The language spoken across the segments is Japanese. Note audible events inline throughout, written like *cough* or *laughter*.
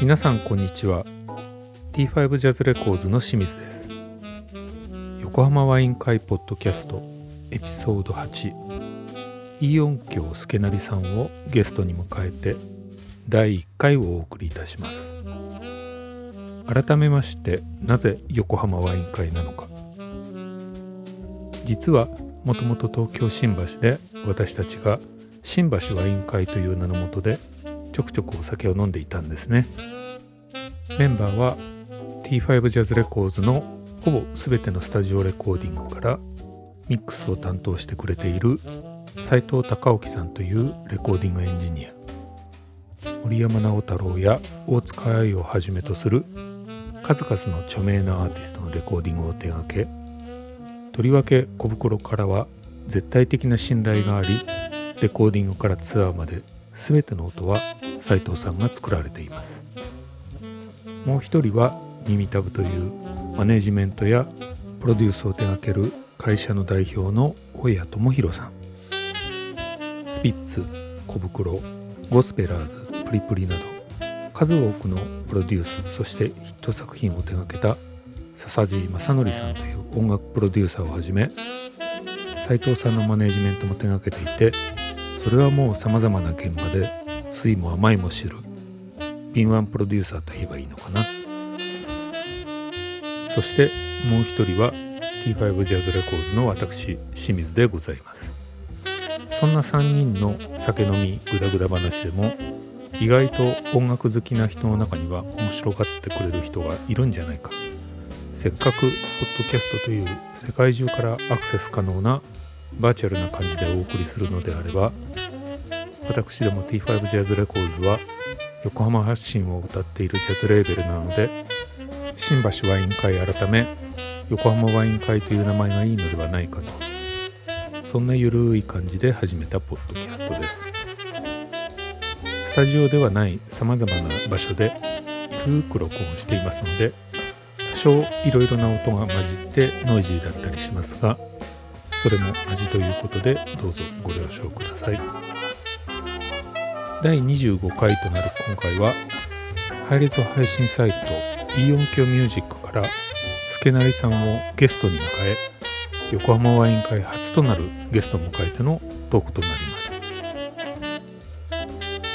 皆さんこんにちは。T5 ジャズレコーズの清水です。横浜ワイン会ポッドキャストエピソード8イオン京助成さんをゲストに迎えて第1回をお送りいたします。改めましてなぜ横浜ワイン会なのか。実はもともと東京新橋で私たちが新橋ワイン会という名のもとでちょくちょくお酒を飲んでいたんですね。メンバーは T5 ジャズレコーズのほぼ全てのスタジオレコーディングからミックスを担当してくれている斉藤隆興さんというレコーディングエンジニア。森山直太朗や大塚愛をはじめとする数々の著名なアーティストのレコーディングを手掛けとりわけ小袋からは絶対的な信頼がありレコーディングからツアーまで全ての音は斉藤さんが作られています。もう一人は耳たぶというマネジメントやプロデュースを手掛ける会社の代表の大谷智弘さん。スピッツ小袋ゴスペラーズプリプリなど数多くのプロデュースそしてヒット作品を手掛けた笹地正則さんという音楽プロデューサーをはじめ斉藤さんのマネジメントも手掛けていてそれはもうさまざまな現場で酸いも甘いも知る敏腕プロデューサーと言えばいいのかな。そしてもう一人は T5 ジャズレコーズの私清水でございます。そんな3人の酒飲みグダグダ話でも意外と音楽好きな人の中には面白がってくれる人がいるんじゃないか。せっかくポッドキャストという世界中からアクセス可能なバーチャルな感じでお送りするのであれば私ども T5 ジャズレコーズは横浜発信を歌っているジャズレーベルなので新橋ワイン会改め横浜ワイン会という名前がいいのではないかとそんなゆるい感じで始めたポッドキャストです。スタジオではないさまざまな場所でゆるく録音していますので多少いろいろな音が混じってノイジーだったりしますがそれも味ということでどうぞご了承ください。第25回となる今回は配列配信サイトイオンキョミュージックから助成さんをゲストに迎え横浜ワイン会初となるゲストを迎えてのトークとなります。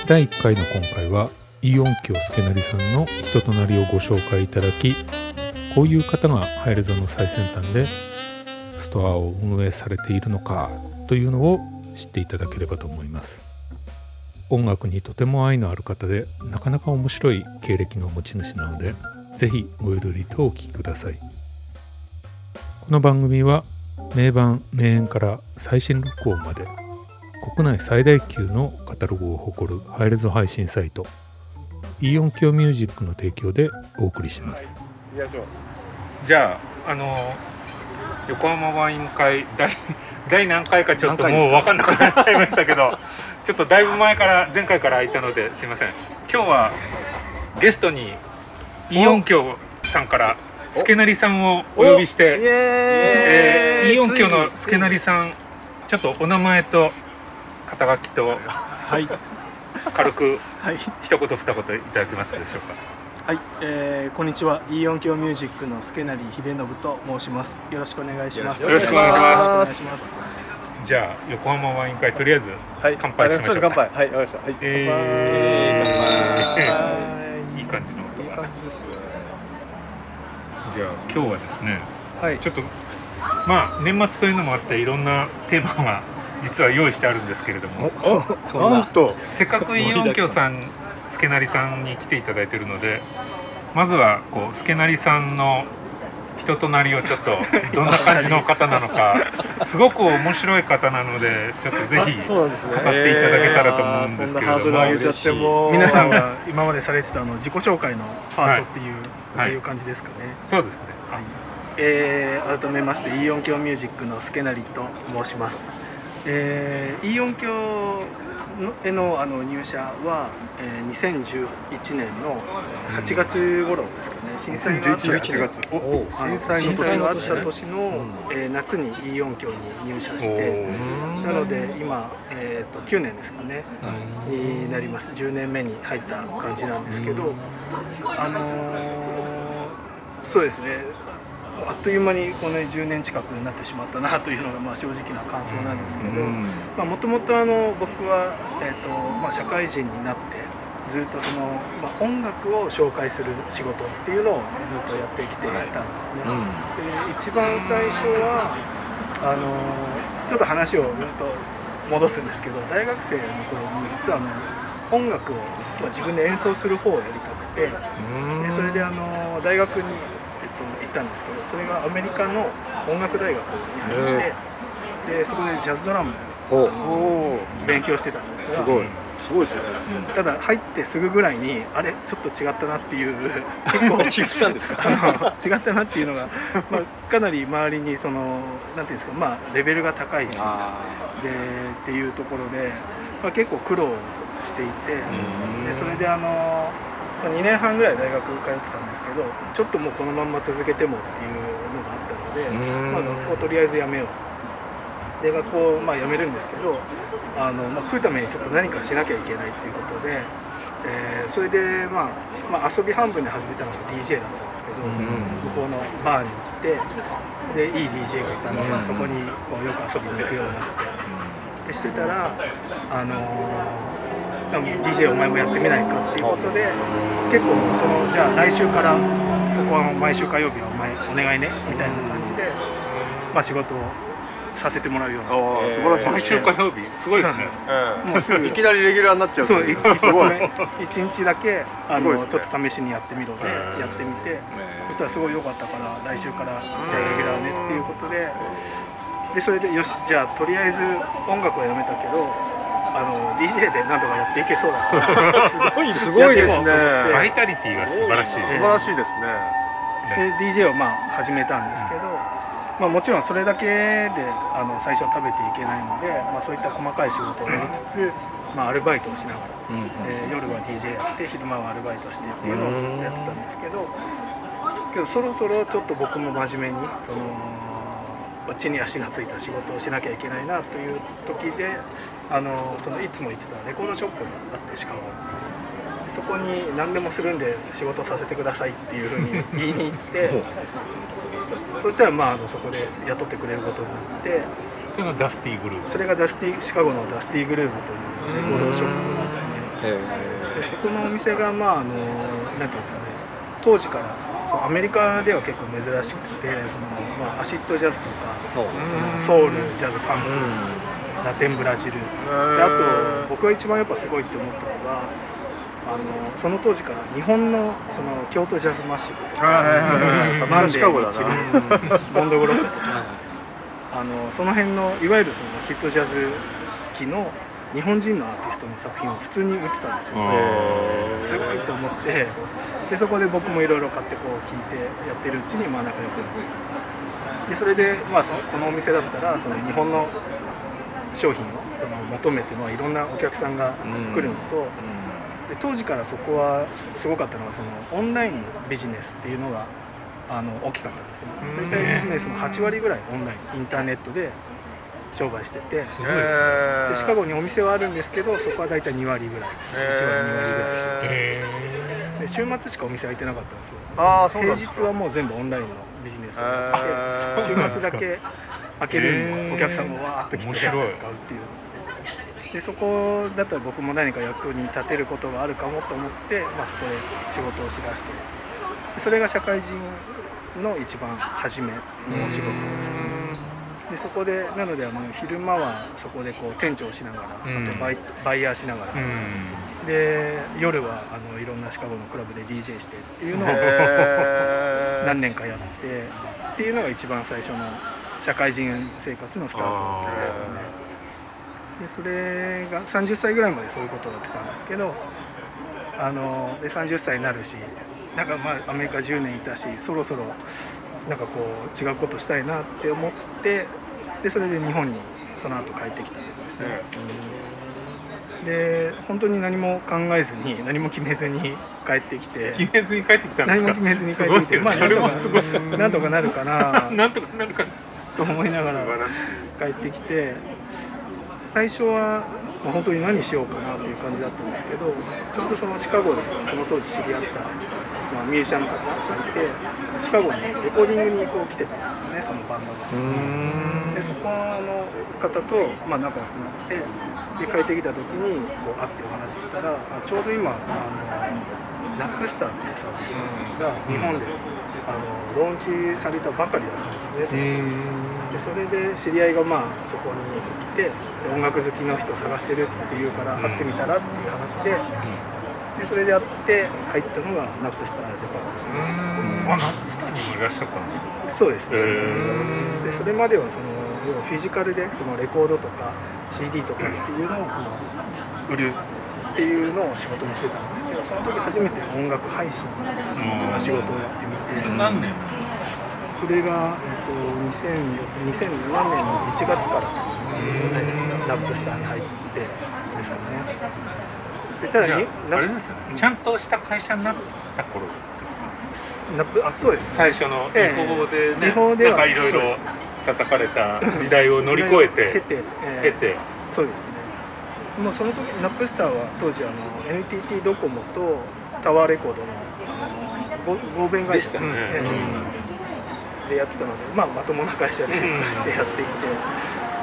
第1回の今回はイオンキョ助成さんの人となりをご紹介いただきこういう方がハイレゾの最先端でストアを運営されているのかというのを知っていただければと思います。音楽にとても愛のある方でなかなか面白い経歴の持ち主なのでぜひごゆるりとお聴きください。この番組は名盤名演から最新録音まで国内最大級のカタログを誇るハイレゾ配信サイトイオンキョミュージックの提供でお送りします。じゃああの横浜ワイン会第第何回かちょっともう分かんなくなっちゃいましたけど *laughs* ちょっとだいぶ前から前回から空いたのですいません。今日はゲストにイオン京さんから助成さんをお呼びしてえー、イオン京の助成さんちょっとお名前と肩書きとはい。軽くはい。一言二言いただけますでしょうか？はい、えー、こんにちは。イオン京ミュージックの助成秀信と申します。よろしくお願いします。よろしくお願いします。お願いします。じゃあ横浜ワイン会とりあえずはい、乾杯しましょう乾杯。はい、わかりました。はい。えー、い。い感じのいい音が感じです。ね。じゃあ今日はですねはい。ちょっとまあ年末というのもあっていろんなテーマが実は用意してあるんですけれども。お、な。んと。せっかくイオン京さん助成さんに来ていただいているのでまずはこう助成さんの人となりをちょっと *laughs* どんな感じの方なのかすごく面白い方なのでちょっとぜひそうなんですね。語っていただけたらと思うんですけれども。えー。皆さんが今までされてたあの自己紹介のパートっていう、はい。いう感じですかね。そうですね。はい、えー、改めましてイオン京ミュージックの助成と申しますえー、イオン教へのあの入社は、えー、2011年の8月頃ですかね、震災があった11月震災震災があった年の、えー、夏にイオン教に入社してなので今、えーと、9年ですかね。になります。10年目に入った感じなんですけどあのー、そうですねあっという間にこの10年近くになってしまったなというのがまあ正直な感想なんですけどもともと僕は、えーとまあ、社会人になってずっとその、まあ、音楽を紹介する仕事っていうのをずっとやってきていたんですね。で一番最初はあのちょっと話をずっと戻すんですけど大学生の頃に実はあの音楽を、まあ、自分で演奏する方をやりたくてでそれであの大学にったんですけどそれがアメリカの音楽大学に入って、でそこでジャズドラムを勉強してたんですがすごい。すごいですよね、ただ入ってすぐぐらいにあれちょっと違ったなっていう結構 *laughs* 違ったんですか？*laughs* 違ったなっていうのが、まあ、かなり周りにそのなんていうんですかまあレベルが高いしでっていうところで、まあ、結構苦労していてでそれであの2年半ぐらい大学通ってたんですけどちょっともうこのまんま続けてもっていうのがあったので、まあ、学校とりあえずやめよう。で学校まあ辞めるんですけどあの、まあ、食うためにちょっと何かしなきゃいけないっていうことで、えー、それで、まあ、まあ遊び半分で始めたのが DJ だったんですけど、向こうのバーに行ってでいい DJ がいたので、そこにこうよく遊びに行くようになって。でしてたらあのー DJ お前もやってみないかっていうことで結構そのじゃあ来週からここは毎週火曜日はお前お願いねみたいな感じで、まあ、仕事をさせてもらうような、えー、素晴らしい。毎週火曜日？すごいですね、もうすぐ。いきなりレギュラーになっちゃうそうすごい。1日だけあの、ね、ちょっと試しにやってみろでやってみて、そしたらすごい良かったから来週からじゃあレギュラーねっていうことででそれでよしじゃあとりあえず音楽はやめたけどあの DJ で何とかやっていけそうだすごいすごいですねバイタリティが素晴らしい、素晴らしいですね。で DJ をまあ始めたんですけど、まあ、もちろんそれだけであの最初は食べていけないので、まあ、そういった細かい仕事をやりつつ、まあ、アルバイトをしながら、うん、えー、夜は DJ やって昼間はアルバイトしてっていうのをずっとやってたんですけどけどそろそろちょっと僕も真面目にその地に足がついた仕事をしなきゃいけないなという時であのそのいつも行ってたレコードショップがあってシカゴそこに何でもするんで仕事させてくださいっていうふうに言いに行って *laughs* そしたらまああのそこで雇ってくれることになってそれが Dusty Groove。それがダスティシカゴの Dusty Groove というレコードショップなんですね。でそこのお店がまああのなんていうんですかね当時からそうアメリカでは結構珍しくてその、まあ、アシッドジャズとかそのソウルジャズファンクラテンブラジル。であと僕が一番やっぱすごいって思ったのがあのその当時から日本のその Kyoto Jazz Massive とかマンデー満ちる Mondo Grosso とかあのその辺のいわゆるそのアシッドジャズ期の日本人のアーティストの作品を普通に売ってたんですよ、ね、すごいと思って。でそこで僕もいろいろ買ってこう聞いてやってるうちにまあ仲良くでそれで、まあ、そそのお店だったらその日本の商品をその求めて、まあ、いろんなお客さんが来るのと、で当時からそこはすごかったのはそのオンラインビジネスっていうのがあの大きかったんですね大体ビジネスの8割ぐらいオンラインインターネットで商売してて。でシカゴにお店はあるんですけどそこは大体2割ぐらい。1割2割ぐらい。で週末しかお店開いてなかったんですよ。あ平日はもう全部オンラインのビジネスをやって週末だけ開けるお客さんもわーっと来て買うっていう。でそこだったら僕も何か役に立てることがあるかもと思って、まあ、そこで仕事をしだして。それが社会人の一番初めのお仕事ですねでそこでなのであの昼間はそこでこう店長をしながら、あとバイバイヤーしながら、で夜はあのいろんなシカゴのクラブで DJ してっていうのを *laughs* 何年かやってっていうのが一番最初の社会人生活のスタートですかね。でそれが30歳ぐらいまでそういうことをやってたんですけどあので30歳になるしなんかまあアメリカ10年いたしそろそろなんかこう違うことしたいなって思ってでそれで日本にその後帰ってきたんですね、で本当に何も考えずに何も決めずに帰ってきて。決めずに帰ってきたんですか？何も決めずに帰ってきて。まあなんとかなんとかなるかな。*laughs* なんとかなるかと思いながら帰ってきて。最初は、まあ、本当に何しようかなっていう感じだったんですけどちょうどそのシカゴでその当時知り合った、まあ、ミュージシャンの方がいてシカゴにレコーディングにこう来てたんですよねそのバンドが。でそこの方と、まあ、仲良くなってで帰ってきた時にこう会ってお話ししたらあちょうど今あのナップスターっていうサービスが日本で、あのローンチされたばかりだったんですね、その時でそれで知り合いがまあそこにいて音楽好きの人を探してるっていうから会ってみたらっていう話で。でそれでやって入ったのがナップスタージャパンですね。あ、ナップスターにもいらっしゃったんですか？そうですね。でそれまではその要はフィジカルでそのレコードとか CD とかっていうのを売る。っていうのを仕事にしてたんですけど、その時初めて音楽配信の仕事をやってみて。何年？それが、えっと、2007年の1月から、はい、ナップスターに入ってですかね。でただにあれですよね、ちゃんとした会社になった頃ナップあそうです。最初の違法でね、えでなんかいろいろ叩かれた時代を乗り越えて *laughs* 経て、えー、て。そうですね。もうその時ナップスターは当時あの NTT ドコモとタワーレコードの合弁会社で,、ね。でやってたので、まあ、まともな会社でして *laughs* やっていて。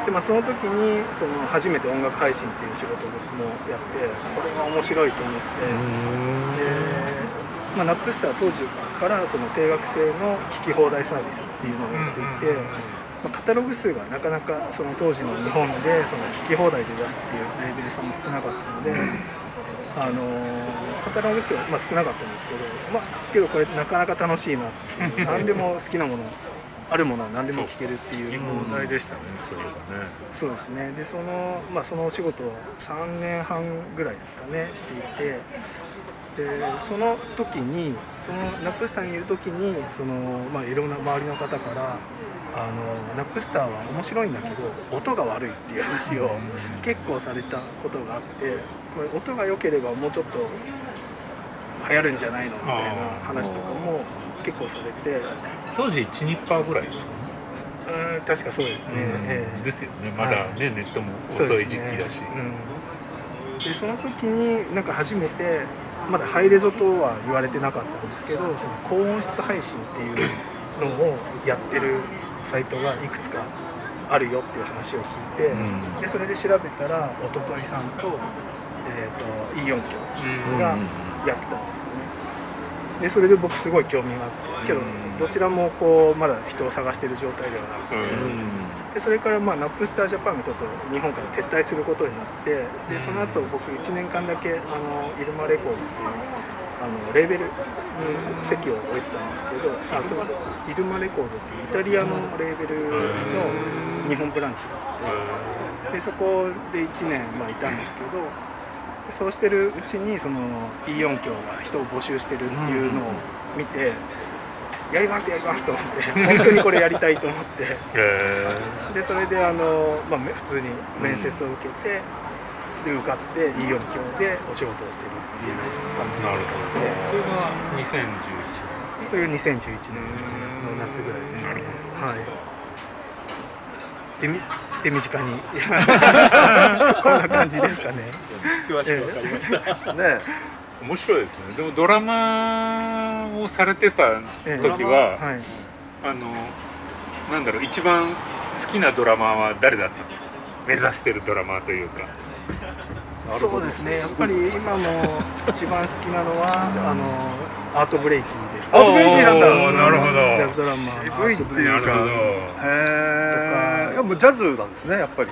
で、まあ、その時にその初めて音楽配信っていう仕事僕もやってこれが面白いと思って。で、まあ、ナップスター当時からその定額制の聞き放題サービスっていうのをやっていて、まあ、カタログ数がなかなかその当時の日本でその聞き放題で出すっていうレーベルさんも少なかったので。あのカタログ数はまあ少なかったんですけど、まあ、けどこれなかなか楽しいな *laughs* 何でも好きなものあるものは何でも聞けるっていう問題でしたね、それがね。そうですね。でその,、まあ、そのお仕事を3年半ぐらいですかねしていてでその時にそのナップスターにいる時にその、まあ、いろんな周りの方からあのナップスターは面白いんだけど音が悪いっていう話を結構されたことがあってこれ音が良ければもうちょっと流行るんじゃないのみたいな話とかも結構されて。当時1ニッパーぐらいですか？ねうん確かそうですね、えー、ですよね。まだね、はい、ネットも遅い時期だし。そで、ねうん、その時になんか初めてまだハイレゾとは言われてなかったんですけどその高音質配信っていうのをやってるサイトがいくつかあるよっていう話を聞いて、うん、でそれで調べたら OTOTOY さんと,、えーと、と E 音響がやってたんですよね。でそれで僕すごい興味があってけどどちらもこうまだ人を探している状態ではなくて、でそれからまあナップスタージャパンがちょっと日本から撤退することになってでその後僕1年間だけあのイルマレコードっていうあのレーベルに籍を置いてたんですけどあそうイルマレコードっていうイタリアのレーベルの日本ブランチがあってでそこで1年まあいたんですけどそうしてるうちにその E4 響が人を募集してるっていうのを見て。やりますやりますと思って本当にこれやりたいと思ってでそれであの、まあ、普通に面接を受けて、で受かってい。い。音響でお仕事をしてるってい。う感じですかねそれが2011年それが2011年ですねの夏ぐらい。ですねはい。で手短に。こんな感じですかね詳しく分かりました、ね面白い。ですねでもドラマをされてた時は、はい、あのなんだろう一番好きなドラマは誰だったんですか目指してるドラマとい。うかそうですね。やっぱり今も一番好きなのはあ。のアートブレイキーです。アートブレイキーなんだ。なるほど。ジャズドラマ渋いっていうか。へえいやもうジャズなんですねやっぱり。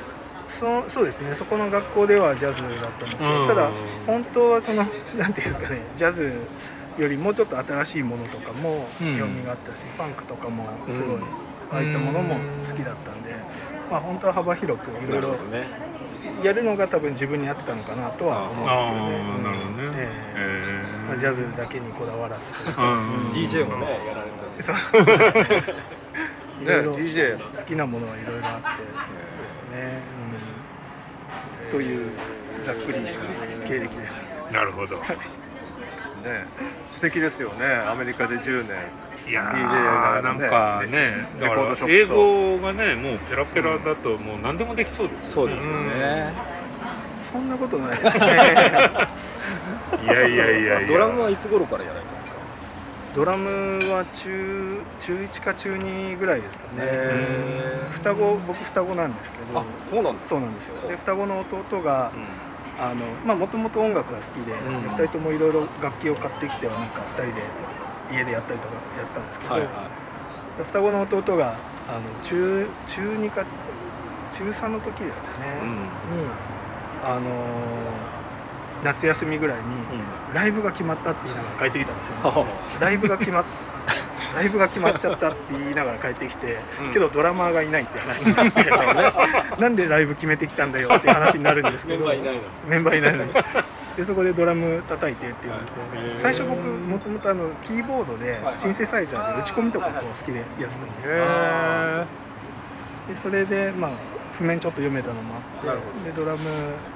そそうですね。そこの学校ではジャズだったんですけど、ただ本当はそのなんていうんですかねジャズよりもうちょっと新しいものとかも興味があったし、ファンクとかもすごい、ああいったものも好きだったんで、まあ本当は幅広くいろいろやるのが多分自分に合ってたのかなとは思うんですよね。なるほどね。えー、まあ、ジャズだけにこだわらず、DJ もねやられた。そう。*laughs* いろいろ好きなものはいろいろあってですね。というざっくりした経歴ですなるほど、ね素敵ですよねアメリカで10年いや DJ なんかねだから英語がねもうペラペラだともう何でもできそうですよね、そうですよね、そんなことない。ですねいやいやいやいや。ドラムはいつ頃からやられたんですか？ドラムは中中1か中2ぐらいですかね。双子僕双子なんですけど。あそうなんですそうなんですよ。で双子の弟が、うん、あのまあもともと音楽が好きで、うん、2人ともいろいろ楽器を買ってきてはなんか2人で家でやったりとかやってたんですけど、はいはい、双子の弟があの中中2か中3の時ですかね、うん、にあの夏休みぐらいにライブが決まったって言いながら帰ってきたんですよ、ね、ライブが決まっ *laughs* ライブが決まっちゃったって言いながら帰ってきて、うん、けどドラマーがいないって話になって、*laughs* なんでライブ決めてきたんだよって話になるんですけどメンバーいないのにでそこでドラム叩いてって言われて最初僕もともとあのキーボードでシンセサイザーで打ち込みとかこう好きでやってたんですでそれでまあ譜面ちょっと読めたのもあってでドラム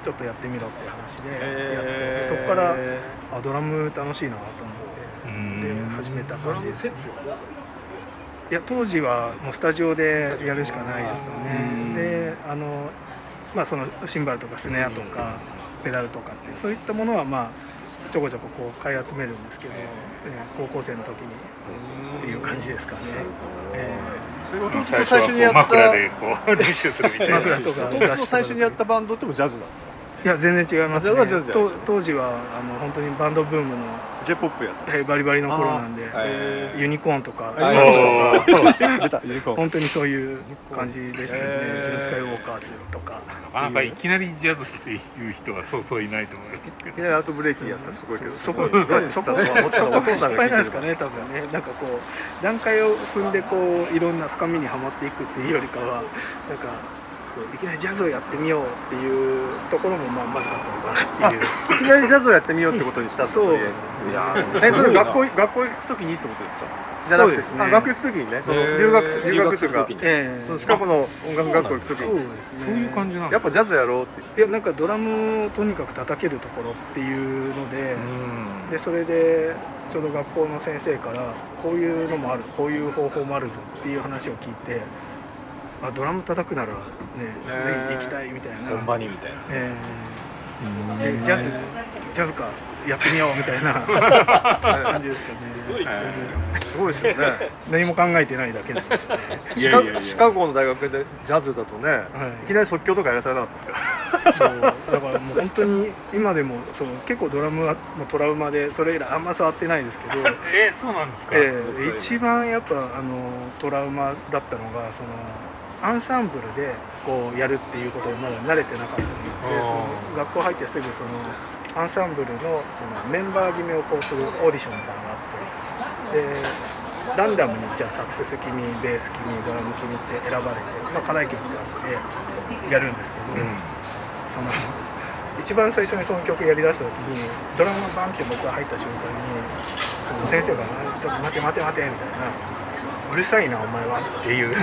ちょっとやってみろって話でやってそこからあドラム楽しいなと思ってで始めた感じです、ね、いや当時はもうスタジオでやるしかないですからね。で。あのまあそのシンバルとかスネアとかペダルとかってそういったものはまあちょこちょここう買い集めるんですけど、えー、高校生の時に。っていう感じですかね。えー、弟と最初にやった枕でこう練習するみたいな。弟と最初にやったバンドってもジャズなんですか？いや全然違いますね。当時はあの本当にバンドブームの j p o p やった、えー、バリバリの頃なんで、えー、ユニコーンとか。*laughs* 本当にそういう感じでしたね、えー、ジュン。スカイウォーカーズとかなかなかいきなりジャズっていう人はそうそういないと思いますけど。いきなりアートブレーキやったらすごいけど。そこそこは失敗なんですかね多分ね。なんかこう段階を踏んでこういろんな深みにはまっていくっていうよりかはなんかそういきなりジャズをやってみようっていうところもまあまずかったのかなっていう。いきなりジャズをやってみようってことにしたそうですね。いやそれ学校学校行く時にってことですか？そうですね。学校行く時にね。その留学留学というか、えー、そのシカゴの音楽学校行く時に。そうですね。そういう感じなんやっぱジャズやろうって。いやなんかドラムをとにかく叩けるところっていうのででそれでちょうど学校の先生からこういうのもあるこういう方法もあるぞっていう話を聞いてあドラム叩くならね、ぜひ行きたいみたいな。本場にみたいな、えー、でジャズジャズかやってみようみたいな。*laughs* 感じですかね。すごい、すごいですよね。*laughs* 何も考えてないだけなんですよね。いやいやシカゴの大学でジャズだとね、はい、いきなり即興とかやらされなかったですか？そう。だからもう本当に今でもその結構ドラムはもうトラウマでそれ以来あんま触ってないですけど。*laughs* えー、そうなんですか、えー、一番やっぱあのトラウマだったのがそのアンサンブルでこうやるっていうことにまだ慣れてなかったのでその学校入ってすぐそのアンサンブルのそのメンバー決めをこうするオーディションみたいなのがあってでランダムにじゃあサックス君ベース君ドラム君って選ばれて、まあ、課題曲があってやるんですけど、うん、その一番最初にその曲やりだした時にドラムがバンって僕が入った瞬間にその先生が「ちょっと待て待て待て」みたいな。うるさいなお前は。っていう。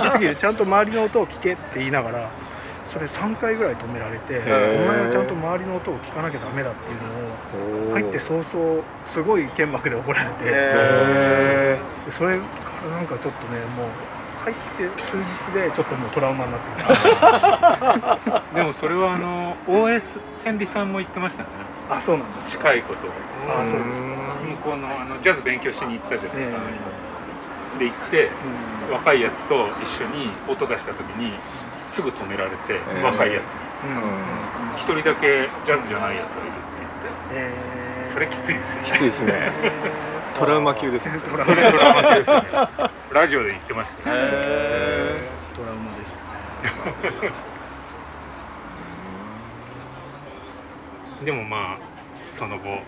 大きすぎる。ちゃんと周りの音を聞けって言いながらそれ3回ぐらい止められてお前はちゃんと周りの音を聞かなきゃダメだっていうのを入って早々すごい剣幕で怒られて。それからなんかちょっとねもう入って数日でちょっともうトラウマになってる。*laughs* でもそれはあの OS 千里さんも言ってましたね。あそうなんです近いことあそうですか。向こうのあのジャズ勉強しに行ったじゃないですか、で行って、うん、若いやつと一緒に音出した時にすぐ止められて、えー、若いやつに。一、人だけジャズじゃないやつがいるって言って、えー、それきついですよ。きついですね。*laughs* トラウマ級ですね。それトラウマ級ですねラジオで言ってました。ね、えー、トラウマですよね。でもまあその後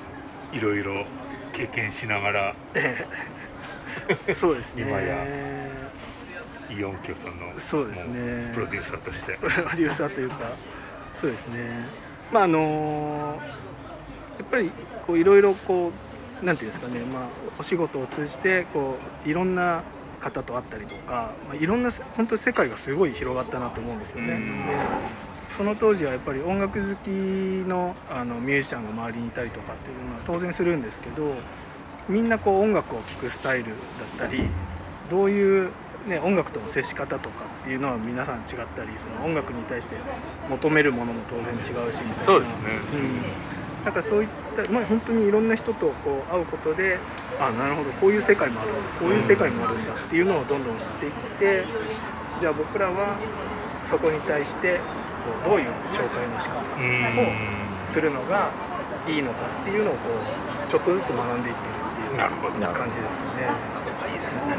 いろいろ経験しながら *laughs* *laughs* そうですね。今やイオンキョさんのそうですね。プロデューサーとして。プロデューサーというかそうですね。まああのやっぱりこういろいろこうなんていうんですかね。まあお仕事を通じてこういろんな方と会ったりとか、まあ、いろんな本当に世界がすごい広がったなと思うんですよね。でその当時はやっぱり音楽好きのあのミュージシャンが周りにいたりとかっていうのは当然するんですけどみんなこう音楽を聴くスタイルだったりどういう、ね、音楽との接し方とかっていうのは皆さん違ったりその音楽に対して求めるものも当然違うしみたいな。そうですね、うん。なんかそういった、まあ、本当にいろんな人とこう会うことであなるほどこういう世界もあるこういう世界もあるんだっていうのをどんどん知っていってじゃあ僕らはそこに対してこうどういう紹介の仕方をするのがいいのかっていうのをこうちょっとずつ学んでいってるっていう感じですね。いいですね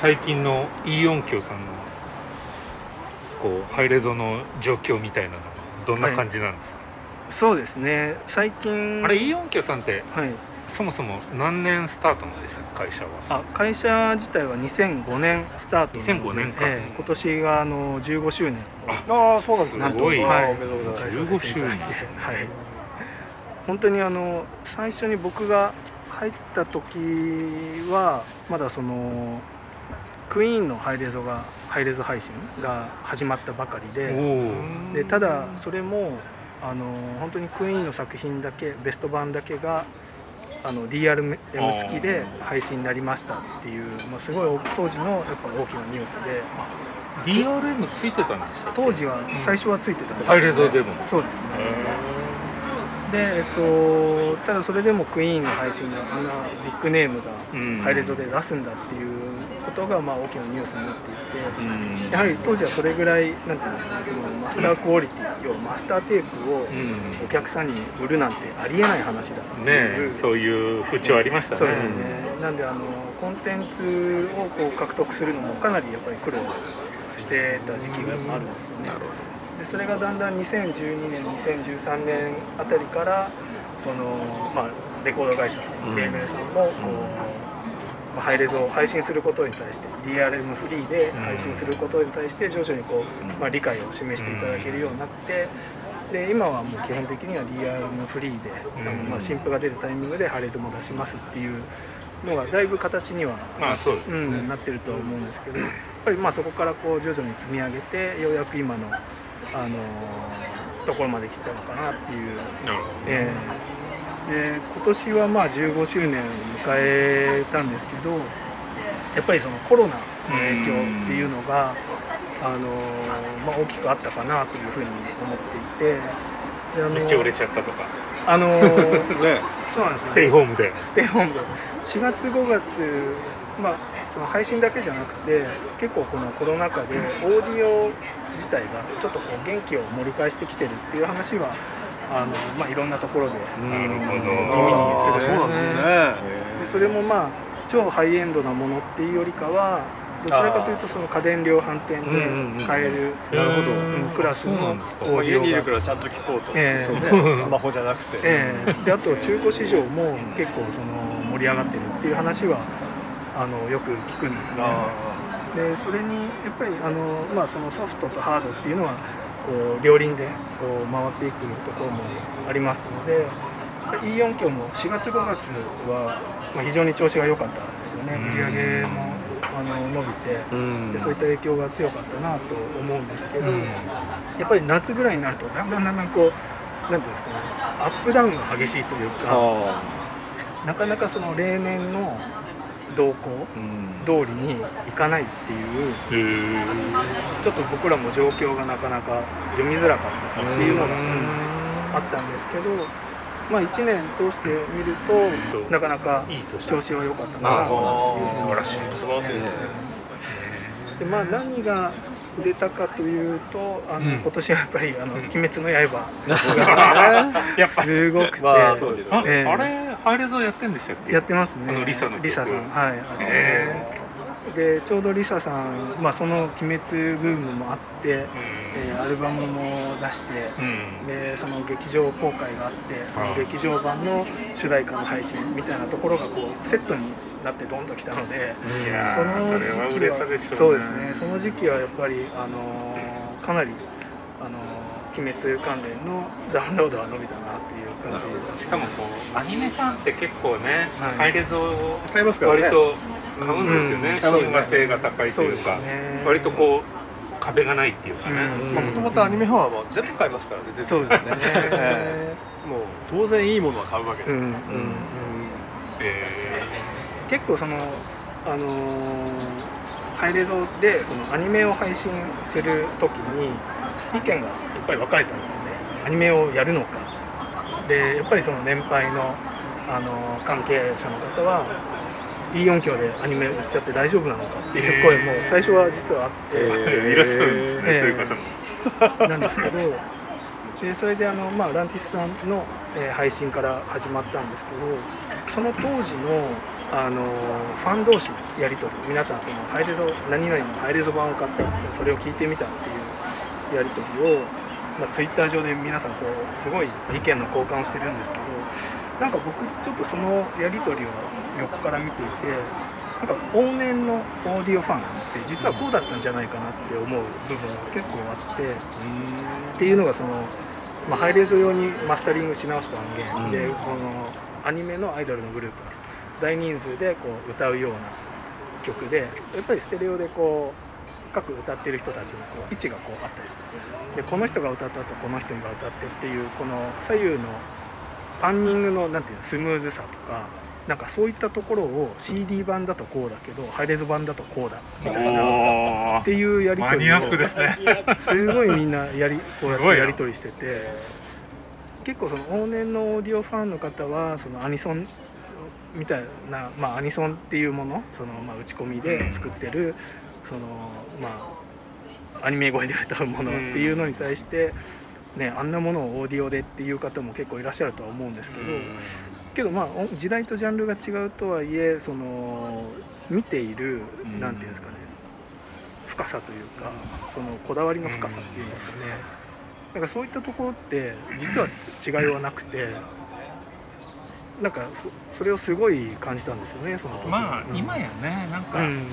最近のイーオンキョさんのこうハイレゾの状況みたいなのはどんな感じなんですか、はい、そうですね。最近あれイオンキョさんって、はい、そもそも何年スタートなんでした会社は？あ会社自体は2005年スタート2005年か、えー、今年があの15周年。ああそうなんですね。すごい、はい、15周年。はい。本当にあの最初に僕が入った時はまだそのクイーンのハイレゾがハイレゾ配信が始まったばかりででただそれもあの本当にクイーンの作品だけベスト版だけがあの DRM 付きで配信になりましたっていう、まあ、すごい当時のやっぱ大きなニュースで。DRM ついてたんですか当時は最初はついてたと、ね、ハイレゾでもそうですねで、えっと、ただそれでもクイーンの配信があんなビッグネームがハイレゾで出すんだっていうことがまあ大きなニュースになっていて、やはり当時はそれぐらいなんていうんですかねそのマスタークオリティ要はマスターテープをお客さんに売るなんてありえない話だっていう、ね、そういう風潮ありましたね。そうですね。なんであのコンテンツをこう獲得するのもかなりやっぱり苦労してた時期があるんですよね。なるほどでそれがだんだん2012年2013年あたりからその、まあ、レコード会社のレーベルさんもこう、まあ、ハイレゾを配信することに対して DRM フリーで配信することに対して徐々にこう、まあ、理解を示していただけるようになってで今はもう基本的には DRM フリーで、あのまあ、新譜が出るタイミングでハイレゾも出しますっていうのがだいぶ形には、まあそうですね、うん、なってるとは思うんですけどやっぱりまあそこからこう徐々に積み上げてようやく今のあのところまで来たのかなっていう。えー、で今年はまあ15周年を迎えたんですけどやっぱりそのコロナの影響っていうのが、あのまあ、大きくあったかなというふうに思っていてであのめっちゃ売れちゃったとか。あのー *laughs* ね、そうなんです、ね、ステイホームで。ステイホーム。で4月5月まあその配信だけじゃなくて結構このコロナ禍でオーディオ自体がちょっとこう元気を盛り返してきてるっていう話はあの、まあ、いろんなところで耳にするそうなんですね。でそれもまあ超ハイエンドなものっていうよりかはどちらかというとその家電量販店で買える、なるほど、クラスのオーディオが。家にいるからちゃんと聞こうと、えーね、スマホじゃなくて、えー、であと中古市場も結構その盛り上がってるっていう話はあのよく聞くんですね。でそれにやっぱりあの、まあ、そのソフトとハードっていうのはこう両輪でこう回っていくところもありますので E4 強も4月5月は、まあ、非常に調子が良かったんですよね。売り上げもあの伸びてでそういった影響が強かったなと思うんですけどやっぱり夏ぐらいになるとだんだんだんだんこう何ていうんですかねアップダウンが激しいというかなかなかその例年の動向通りにいかないっていう、ちょっと僕らも状況がなかなか読みづらかったっていうのがあったんですけど、まあ、1年通してみるとなかなか調子は良かったなと思うんですけど。素晴らしい。素晴らしいでまあ何が売れたかというとあの、うん、今年はやっぱり「あの鬼滅の刃 *laughs*」がすごくて、まあそうですね、えー、あれハイレゾやってんでしたっけ？やってますね。リサのリサさん。はいえー、でちょうどリサさん、まあ、その「鬼滅」ブームもあって、うん、えー、アルバムも出して、うん、でその劇場公開があってその劇場版の主題歌の配信みたいなところがこうセットになってどんときたので、その時期はそうですね。その時期はやっぱりあのかなりああの鬼滅関連のダウンロードは伸びたなっていう感じしかもこうアニメファンって結構ね、はい、ハイレゾを買いますから、ね、割と買うんですよね、親和性が高いというか、ね、割とこう壁がないっていうかね。もともとアニメファンはもう全部買いますからねそうですね。*laughs* もう当然いいものは買うわけで、うんうんうん。えー、結構そのあのーハイレゾでそのアニメを配信する時に意見がやっぱり分かれたんですよね。アニメをやるのか。でやっぱりその年配のあの関係者の方はいい音響でアニメ売っちゃって大丈夫なのかっていう声も最初は実はあって、えー、いらっしゃるんですね、えー、そういう方も。*laughs* なんですけどでそれであの、まあ、ランティスさんの、えー、配信から始まったんですけどその当時のあのファン同士のやり取り皆さんそのハイレゾ何々のハイレゾ版を買ったそれを聞いてみたっていうやり取りを、まあ、ツイッター上で皆さんこうすごい意見の交換をしてるんですけどなんか僕ちょっとそのやり取りを横から見ていてなんか往年のオーディオファンって実はこうだったんじゃないかなって思う部分が結構あってっていうのがその、まあ、ハイレゾ用にマスタリングし直した音源でこのアニメのアイドルのグループ大人数でこう歌うような曲でやっぱりステレオでこう各歌ってる人たちのこう位置がこうあったりする。でこの人が歌った後この人が歌ってっていうこの左右のパンニングのなんていうのスムーズさとかなんかそういったところを CD 版だとこうだけどハイレゾ版だとこうだみたいなっていうやり取りをす,、ね、すごいみんなやりこうやってやり取りしてて結構その往年のオーディオファンの方はそのアニソンみたいな、まあ、アニソンっていうものその、まあ、打ち込みで作ってるその、まあ、アニメ声で歌うものっていうのに対して、ね、あんなものをオーディオでっていう方も結構いらっしゃるとは思うんですけど、けどまあ時代とジャンルが違うとはいえその見ている何て言うんですかね深さというかそのこだわりの深さっていうんですかね。なんかそういったところって実は違いはなくて。なんかそれをすごい感じたんですよねそのまあ、うん、今やねなんか、うん、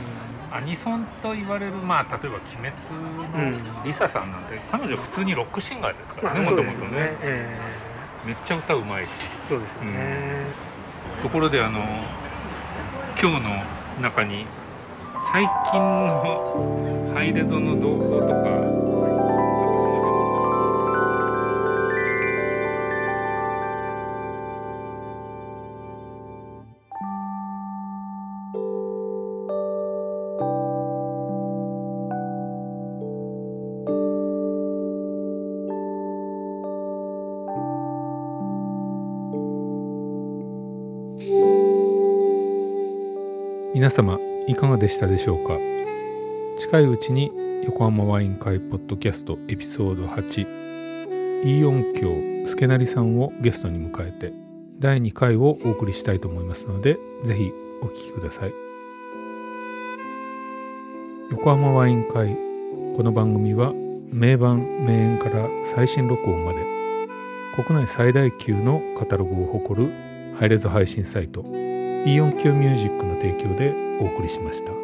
アニソンと言われるまあ例えば「鬼滅」のリサさんなんて、彼女普通にロックシンガーですからねもともとね、えー、めっちゃ歌うまいし。そうですよね、ところであの今日の中に最近のハイレゾの動向とか皆様いかがでしたでしょうか？近いうちに横浜ワイン会ポッドキャストエピソード8イオン京助成さんをゲストに迎えて第2回をお送りしたいと思いますのでぜひお聴きください。横浜ワイン会この番組は名盤名演から最新録音まで国内最大級のカタログを誇るハイレゾ配信サイトイオンキューミュージックの提供でお送りしました。